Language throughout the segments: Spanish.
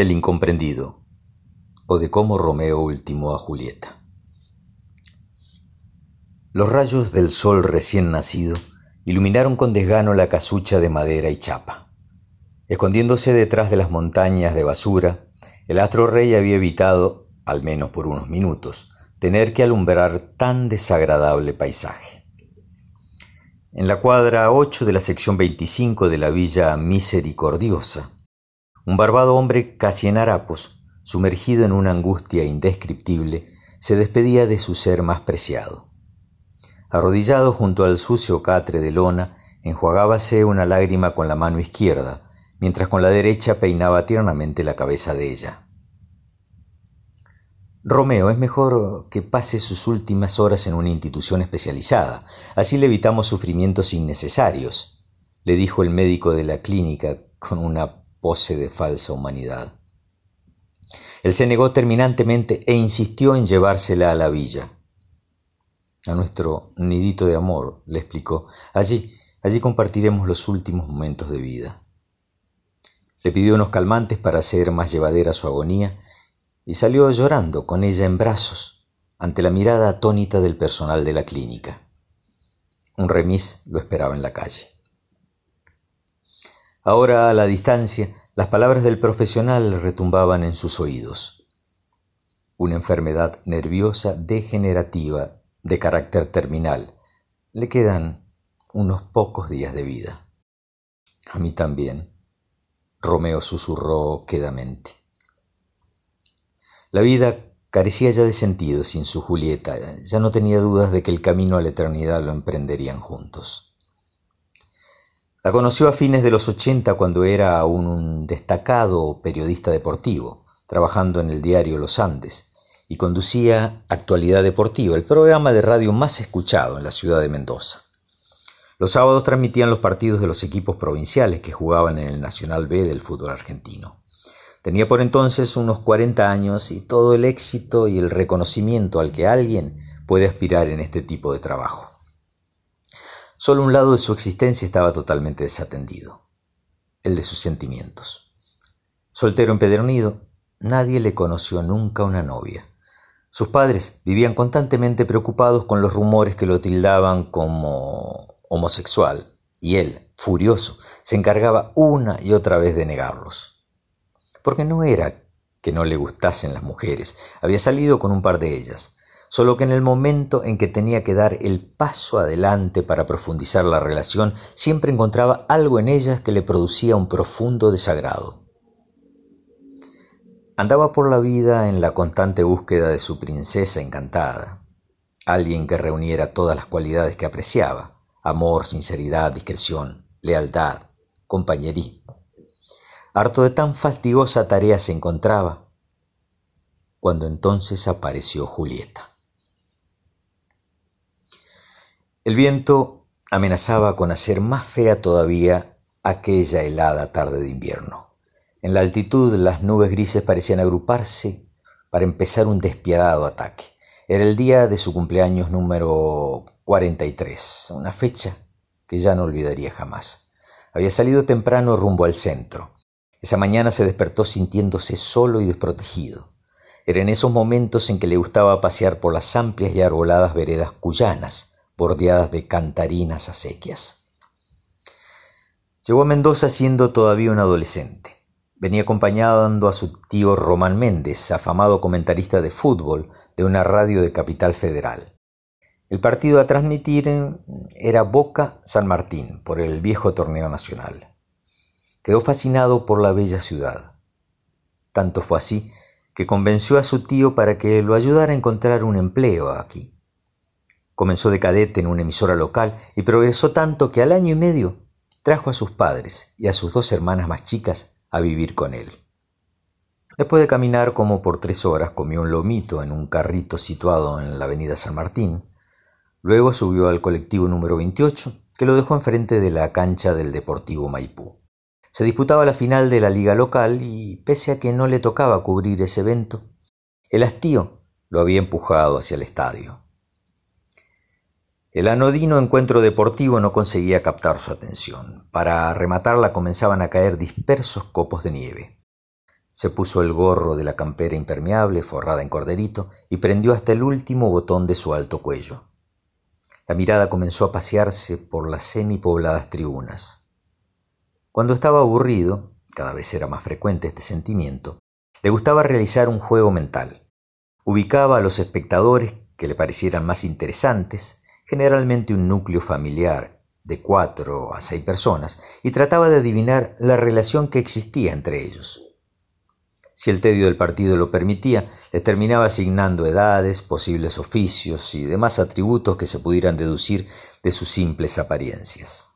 El incomprendido o de cómo Romeo ultimó a Julieta. Los rayos del sol recién nacido iluminaron con desgano la casucha de madera y chapa. Escondiéndose detrás de las montañas de basura, el astro rey había evitado, al menos por unos minutos, tener que alumbrar tan desagradable paisaje. En la cuadra 8 de la sección 25 de la Villa Misericordiosa, un barbado hombre casi en harapos, sumergido en una angustia indescriptible, se despedía de su ser más preciado. Arrodillado junto al sucio catre de lona, enjuagábase una lágrima con la mano izquierda, mientras con la derecha peinaba tiernamente la cabeza de ella. Romeo, es mejor que pase sus últimas horas en una institución especializada, así le evitamos sufrimientos innecesarios, le dijo el médico de la clínica con una pose de falsa humanidad. Él se negó terminantemente e insistió en llevársela a la villa. A nuestro nidito de amor, le explicó. Allí, allí compartiremos los últimos momentos de vida. Le pidió unos calmantes para hacer más llevadera su agonía y salió llorando con ella en brazos ante la mirada atónita del personal de la clínica. Un remis lo esperaba en la calle. Ahora a la distancia, las palabras del profesional retumbaban en sus oídos. Una enfermedad nerviosa degenerativa de carácter terminal. Le quedan unos pocos días de vida. A mí también, Romeo susurró quedamente. La vida carecía ya de sentido sin su Julieta, ya no tenía dudas de que el camino a la eternidad lo emprenderían juntos. La conoció a fines de los 80 cuando era un destacado periodista deportivo, trabajando en el diario Los Andes, y conducía Actualidad Deportiva, el programa de radio más escuchado en la ciudad de Mendoza. Los sábados transmitían los partidos de los equipos provinciales que jugaban en el Nacional B del fútbol argentino. Tenía por entonces unos 40 años y todo el éxito y el reconocimiento al que alguien puede aspirar en este tipo de trabajo. Solo un lado de su existencia estaba totalmente desatendido, el de sus sentimientos. Soltero empedernido, nadie le conoció nunca una novia. Sus padres vivían constantemente preocupados con los rumores que lo tildaban como homosexual, y él, furioso, se encargaba una y otra vez de negarlos. Porque no era que no le gustasen las mujeres, había salido con un par de ellas, solo que en el momento en que tenía que dar el paso adelante para profundizar la relación, siempre encontraba algo en ellas que le producía un profundo desagrado. Andaba por la vida en la constante búsqueda de su princesa encantada, alguien que reuniera todas las cualidades que apreciaba, amor, sinceridad, discreción, lealtad, compañerismo. Harto de tan fastidiosa tarea se encontraba, cuando entonces apareció Julieta. El viento amenazaba con hacer más fea todavía aquella helada tarde de invierno. En la altitud las nubes grises parecían agruparse para empezar un despiadado ataque. Era el día de su cumpleaños número 43, una fecha que ya no olvidaría jamás. Había salido temprano rumbo al centro. Esa mañana se despertó sintiéndose solo y desprotegido. Era en esos momentos en que le gustaba pasear por las amplias y arboladas veredas cuyanas, bordeadas de cantarinas acequias. Llegó a Mendoza siendo todavía un adolescente. Venía acompañando a su tío Román Méndez, afamado comentarista de fútbol de una radio de Capital Federal. El partido a transmitir era Boca San Martín por el viejo torneo nacional. Quedó fascinado por la bella ciudad. Tanto fue así que convenció a su tío para que lo ayudara a encontrar un empleo aquí. Comenzó de cadete en una emisora local y progresó tanto que al año y medio trajo a sus padres y a sus dos hermanas más chicas a vivir con él. Después de caminar como por tres horas, comió un lomito en un carrito situado en la avenida San Martín. Luego subió al colectivo número 28, que lo dejó enfrente de la cancha del Deportivo Maipú. Se disputaba la final de la liga local y, pese a que no le tocaba cubrir ese evento, el hastío lo había empujado hacia el estadio. El anodino encuentro deportivo no conseguía captar su atención. Para rematarla comenzaban a caer dispersos copos de nieve. Se puso el gorro de la campera impermeable forrada en corderito y prendió hasta el último botón de su alto cuello. La mirada comenzó a pasearse por las semipobladas tribunas. Cuando estaba aburrido, cada vez era más frecuente este sentimiento, le gustaba realizar un juego mental. Ubicaba a los espectadores que le parecieran más interesantes, generalmente un núcleo familiar de cuatro a seis personas, y trataba de adivinar la relación que existía entre ellos. Si el tedio del partido lo permitía, les terminaba asignando edades, posibles oficios y demás atributos que se pudieran deducir de sus simples apariencias.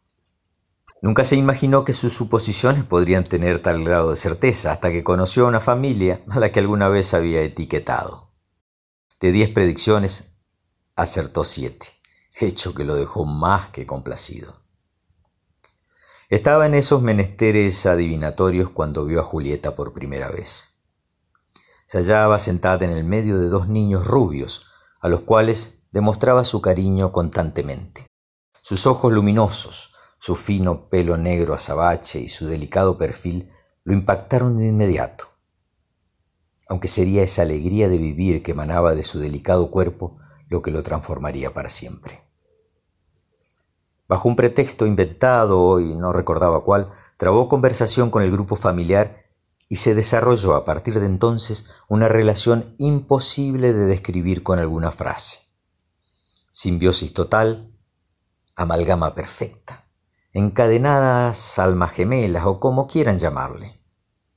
Nunca se imaginó que sus suposiciones podrían tener tal grado de certeza hasta que conoció a una familia a la que alguna vez había etiquetado. De diez predicciones, acertó siete, hecho que lo dejó más que complacido. Estaba en esos menesteres adivinatorios cuando vio a Julieta por primera vez. Se hallaba sentada en el medio de dos niños rubios, a los cuales demostraba su cariño constantemente. Sus ojos luminosos, su fino pelo negro azabache y su delicado perfil lo impactaron de inmediato. Aunque sería esa alegría de vivir que emanaba de su delicado cuerpo lo que lo transformaría para siempre. Bajo un pretexto inventado y no recordaba cuál, trabó conversación con el grupo familiar y se desarrolló a partir de entonces una relación imposible de describir con alguna frase. Simbiosis total, amalgama perfecta, encadenadas almas gemelas o como quieran llamarle.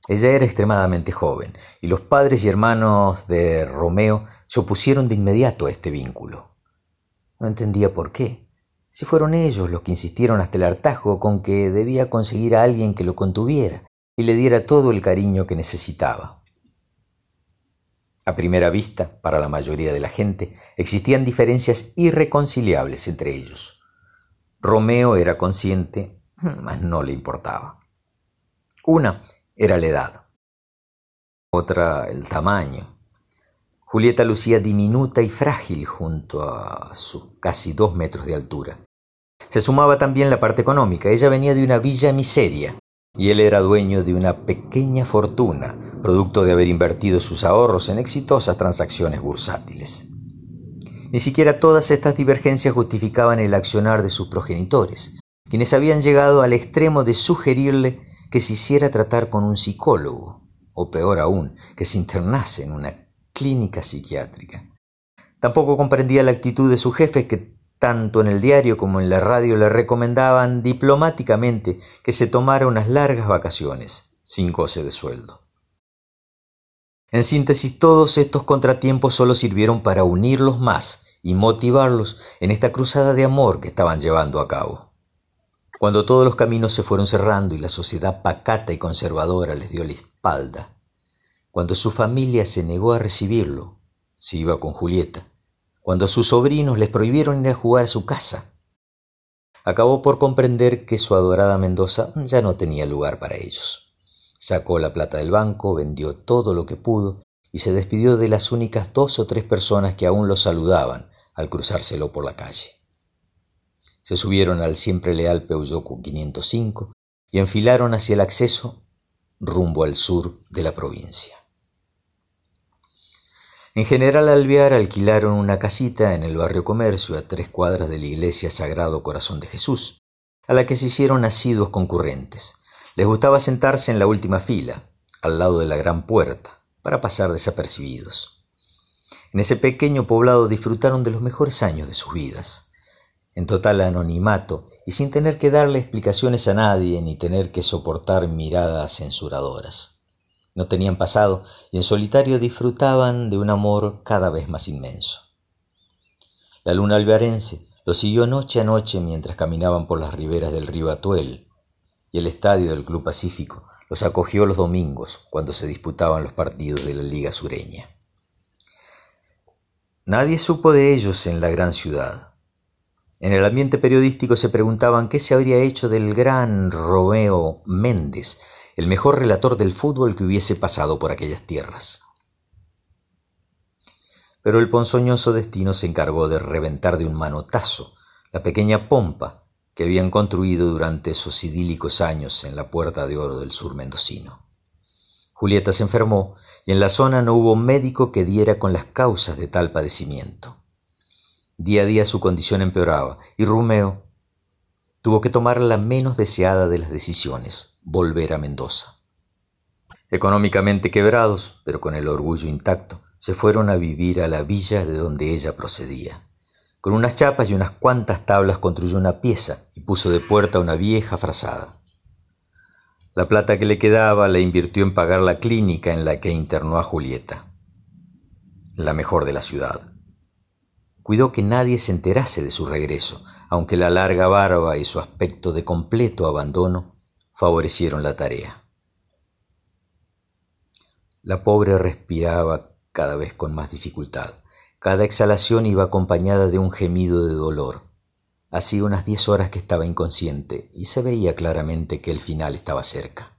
Ella era extremadamente joven y los padres y hermanos de Romeo se opusieron de inmediato a este vínculo. No entendía por qué, si fueron ellos los que insistieron hasta el hartazgo con que debía conseguir a alguien que lo contuviera y le diera todo el cariño que necesitaba. A primera vista, para la mayoría de la gente, existían diferencias irreconciliables entre ellos. Romeo era consciente, mas no le importaba. Una era la edad, otra el tamaño. Julieta lucía diminuta y frágil junto a sus casi dos metros de altura. Se sumaba también la parte económica. Ella venía de una villa miseria, y él era dueño de una pequeña fortuna, producto de haber invertido sus ahorros en exitosas transacciones bursátiles. Ni siquiera todas estas divergencias justificaban el accionar de sus progenitores, quienes habían llegado al extremo de sugerirle que se hiciera tratar con un psicólogo, o peor aún, que se internase en una clínica psiquiátrica. Tampoco comprendía la actitud de su jefe que tanto en el diario como en la radio le recomendaban diplomáticamente que se tomara unas largas vacaciones, sin goce de sueldo. En síntesis, todos estos contratiempos solo sirvieron para unirlos más y motivarlos en esta cruzada de amor que estaban llevando a cabo. Cuando todos los caminos se fueron cerrando y la sociedad pacata y conservadora les dio la espalda, cuando su familia se negó a recibirlo, si iba con Julieta, cuando sus sobrinos les prohibieron ir a jugar a su casa. Acabó por comprender que su adorada Mendoza ya no tenía lugar para ellos. Sacó la plata del banco, vendió todo lo que pudo y se despidió de las únicas dos o tres personas que aún lo saludaban al cruzárselo por la calle. Se subieron al siempre leal Peugeot 505 y enfilaron hacia el acceso rumbo al sur de la provincia. En General Alvear alquilaron una casita en el barrio Comercio a tres cuadras de la iglesia Sagrado Corazón de Jesús, a la que se hicieron asiduos concurrentes. Les gustaba sentarse en la última fila, al lado de la gran puerta, para pasar desapercibidos. En ese pequeño poblado disfrutaron de los mejores años de sus vidas, en total anonimato y sin tener que darle explicaciones a nadie ni tener que soportar miradas censuradoras. No tenían pasado y en solitario disfrutaban de un amor cada vez más inmenso. La luna alvearense los siguió noche a noche mientras caminaban por las riberas del río Atuel, y el estadio del Club Pacífico los acogió los domingos cuando se disputaban los partidos de la Liga Sureña. Nadie supo de ellos en la gran ciudad. En el ambiente periodístico se preguntaban qué se habría hecho del gran Romeo Méndez, el mejor relator del fútbol que hubiese pasado por aquellas tierras. Pero el ponzoñoso destino se encargó de reventar de un manotazo la pequeña pompa que habían construido durante esos idílicos años en la Puerta de Oro del sur mendocino. Julieta se enfermó y en la zona no hubo médico que diera con las causas de tal padecimiento. Día a día su condición empeoraba y Rumeo tuvo que tomar la menos deseada de las decisiones, volver a Mendoza. Económicamente quebrados, pero con el orgullo intacto, se fueron a vivir a la villa de donde ella procedía. Con unas chapas y unas cuantas tablas construyó una pieza y puso de puerta una vieja frazada. La plata que le quedaba la invirtió en pagar la clínica en la que internó a Julieta, la mejor de la ciudad. Cuidó que nadie se enterase de su regreso, aunque la larga barba y su aspecto de completo abandono favorecieron la tarea. La pobre respiraba cada vez con más dificultad. Cada exhalación iba acompañada de un gemido de dolor. Hacía unas diez horas que estaba inconsciente y se veía claramente que el final estaba cerca.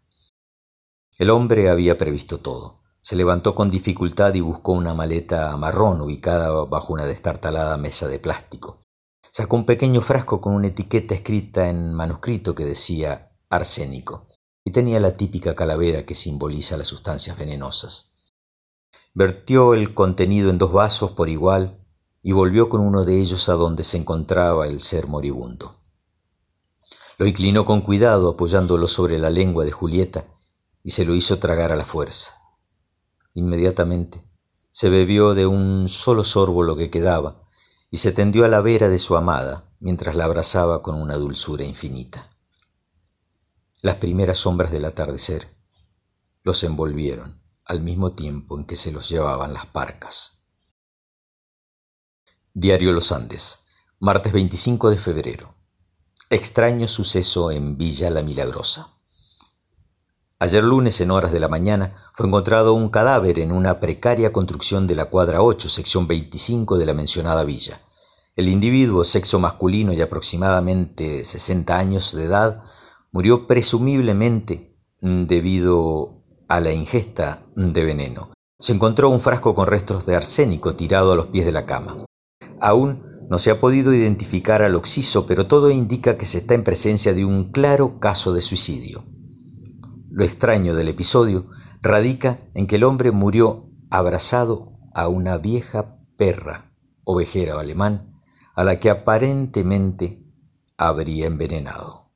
El hombre había previsto todo. Se levantó con dificultad y buscó una maleta marrón ubicada bajo una destartalada mesa de plástico. Sacó un pequeño frasco con una etiqueta escrita en manuscrito que decía arsénico y tenía la típica calavera que simboliza las sustancias venenosas. Vertió el contenido en dos vasos por igual y volvió con uno de ellos a donde se encontraba el ser moribundo. Lo inclinó con cuidado apoyándolo sobre la lengua de Julieta y se lo hizo tragar a la fuerza. Inmediatamente se bebió de un solo sorbo lo que quedaba y se tendió a la vera de su amada mientras la abrazaba con una dulzura infinita. Las primeras sombras del atardecer los envolvieron al mismo tiempo en que se los llevaban las parcas. Diario Los Andes, martes 25 de febrero. Extraño suceso en Villa La Milagrosa. Ayer lunes, en horas de la mañana, fue encontrado un cadáver en una precaria construcción de la cuadra 8, sección 25 de la mencionada villa. El individuo, sexo masculino y aproximadamente 60 años de edad, murió presumiblemente debido a la ingesta de veneno. Se encontró un frasco con restos de arsénico tirado a los pies de la cama. Aún no se ha podido identificar al occiso, pero todo indica que se está en presencia de un claro caso de suicidio. Lo extraño del episodio radica en que el hombre murió abrazado a una vieja perra, ovejera alemán, a la que aparentemente habría envenenado.